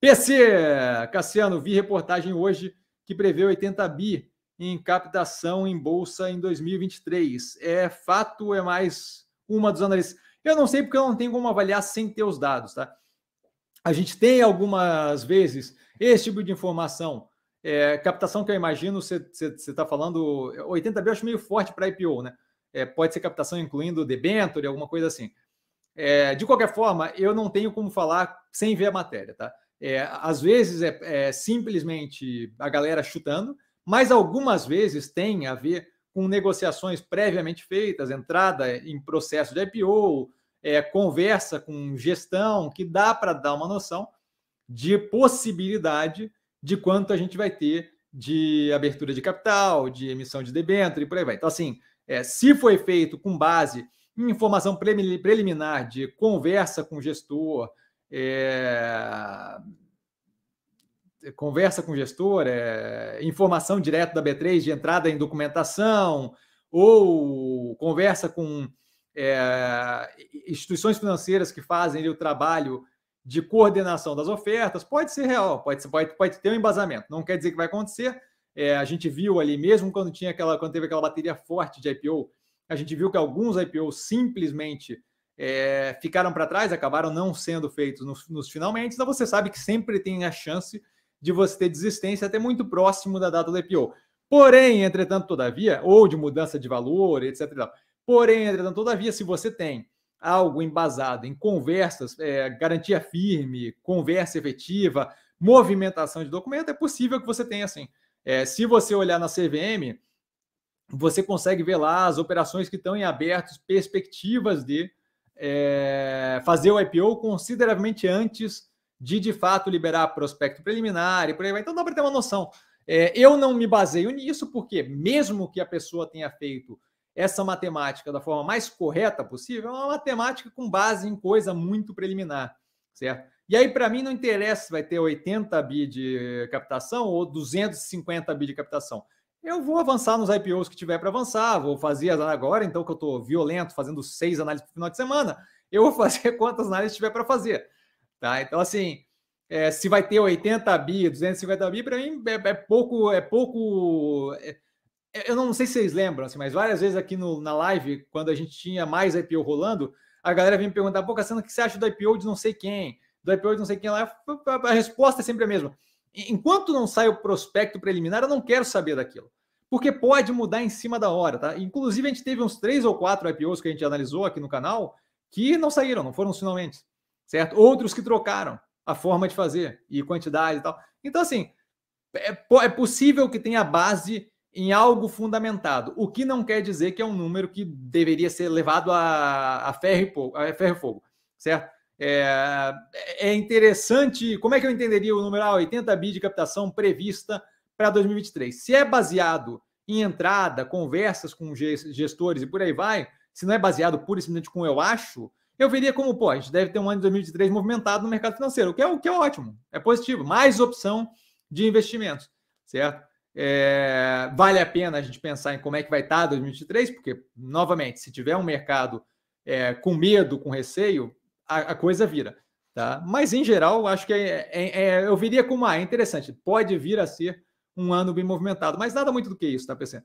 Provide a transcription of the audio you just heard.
PC, Cassiano, vi reportagem hoje que prevê 80 bi em captação em bolsa em 2023. É fato é mais uma dos analistas? Eu não sei porque eu não tenho como avaliar sem ter os dados, tá? A gente tem algumas vezes esse tipo de informação. É, captação que eu imagino, você está falando 80 bi, eu acho meio forte para IPO, né? É, pode ser captação incluindo debenture, alguma coisa assim. É, de qualquer forma, eu não tenho como falar sem ver a matéria, tá? É, às vezes é, é, simplesmente a galera chutando, mas algumas vezes tem a ver com negociações previamente feitas, entrada em processo de IPO, é, conversa com gestão, que dá para dar uma noção de possibilidade de quanto a gente vai ter de abertura de capital, de emissão de debênture e por aí vai. Então, assim, é, se foi feito com base em informação preliminar de conversa com o gestor, é, conversa com o gestor, é, informação direta da B3 de entrada em documentação, ou conversa com é, instituições financeiras que fazem o trabalho de coordenação das ofertas, pode ser real, pode, pode, pode ter um embasamento. Não quer dizer que vai acontecer, é, a gente viu ali, mesmo quando tinha aquela, quando teve aquela bateria forte de IPO, a gente viu que alguns IPOs simplesmente é, ficaram para trás, acabaram não sendo feitos nos, nos finalmente. Então você sabe que sempre tem a chance de você ter desistência até muito próximo da data do IPO. Porém, entretanto, todavia, ou de mudança de valor, etc. Porém, entretanto, todavia, se você tem algo embasado em conversas, é, garantia firme, conversa efetiva, movimentação de documento, é possível que você tenha assim. É, se você olhar na CVM, você consegue ver lá as operações que estão em abertos, perspectivas de é, fazer o IPO consideravelmente antes de de fato liberar prospecto preliminar e por aí vai. Então dá para ter uma noção. É, eu não me baseio nisso, porque mesmo que a pessoa tenha feito essa matemática da forma mais correta possível, é uma matemática com base em coisa muito preliminar, certo? E aí, para mim, não interessa se vai ter 80 bi de captação ou 250 bi de captação. Eu vou avançar nos IPOs que tiver para avançar, vou fazer agora, então que eu estou violento, fazendo seis análises no final de semana, eu vou fazer quantas análises tiver para fazer. Tá? Então, assim, é, se vai ter 80 bi, 250 bi, para mim é, é, pouco, é pouco. É, eu não sei se vocês lembram, assim, mas várias vezes aqui no, na live, quando a gente tinha mais IPO rolando, a galera vem me perguntar, pô, Cassiano, o que você acha do IPO de não sei quem? do IPO de não sei quem lá, a resposta é sempre a mesma. Enquanto não sai o prospecto preliminar, eu não quero saber daquilo. Porque pode mudar em cima da hora, tá? Inclusive, a gente teve uns três ou quatro IPOs que a gente analisou aqui no canal que não saíram, não foram finalmente, certo? Outros que trocaram a forma de fazer e quantidade e tal. Então, assim, é, é possível que tenha base em algo fundamentado, o que não quer dizer que é um número que deveria ser levado a, a ferro e fogo, a ferro e fogo certo? É, é, interessante. Como é que eu entenderia o número ah, 80 bi de captação prevista para 2023? Se é baseado em entrada, conversas com gestores e por aí vai, se não é baseado pura e simplesmente com eu acho, eu veria como, pô, a gente deve ter um ano de 2023 movimentado no mercado financeiro, o que é, o que é ótimo, é positivo, mais opção de investimentos, certo? É, vale a pena a gente pensar em como é que vai estar 2023, porque, novamente, se tiver um mercado é, com medo, com receio, a, a coisa vira. Tá? Mas, em geral, acho que é, é, é, eu viria como ah, é interessante. Pode vir a ser um ano bem movimentado, mas nada muito do que isso, tá, PC?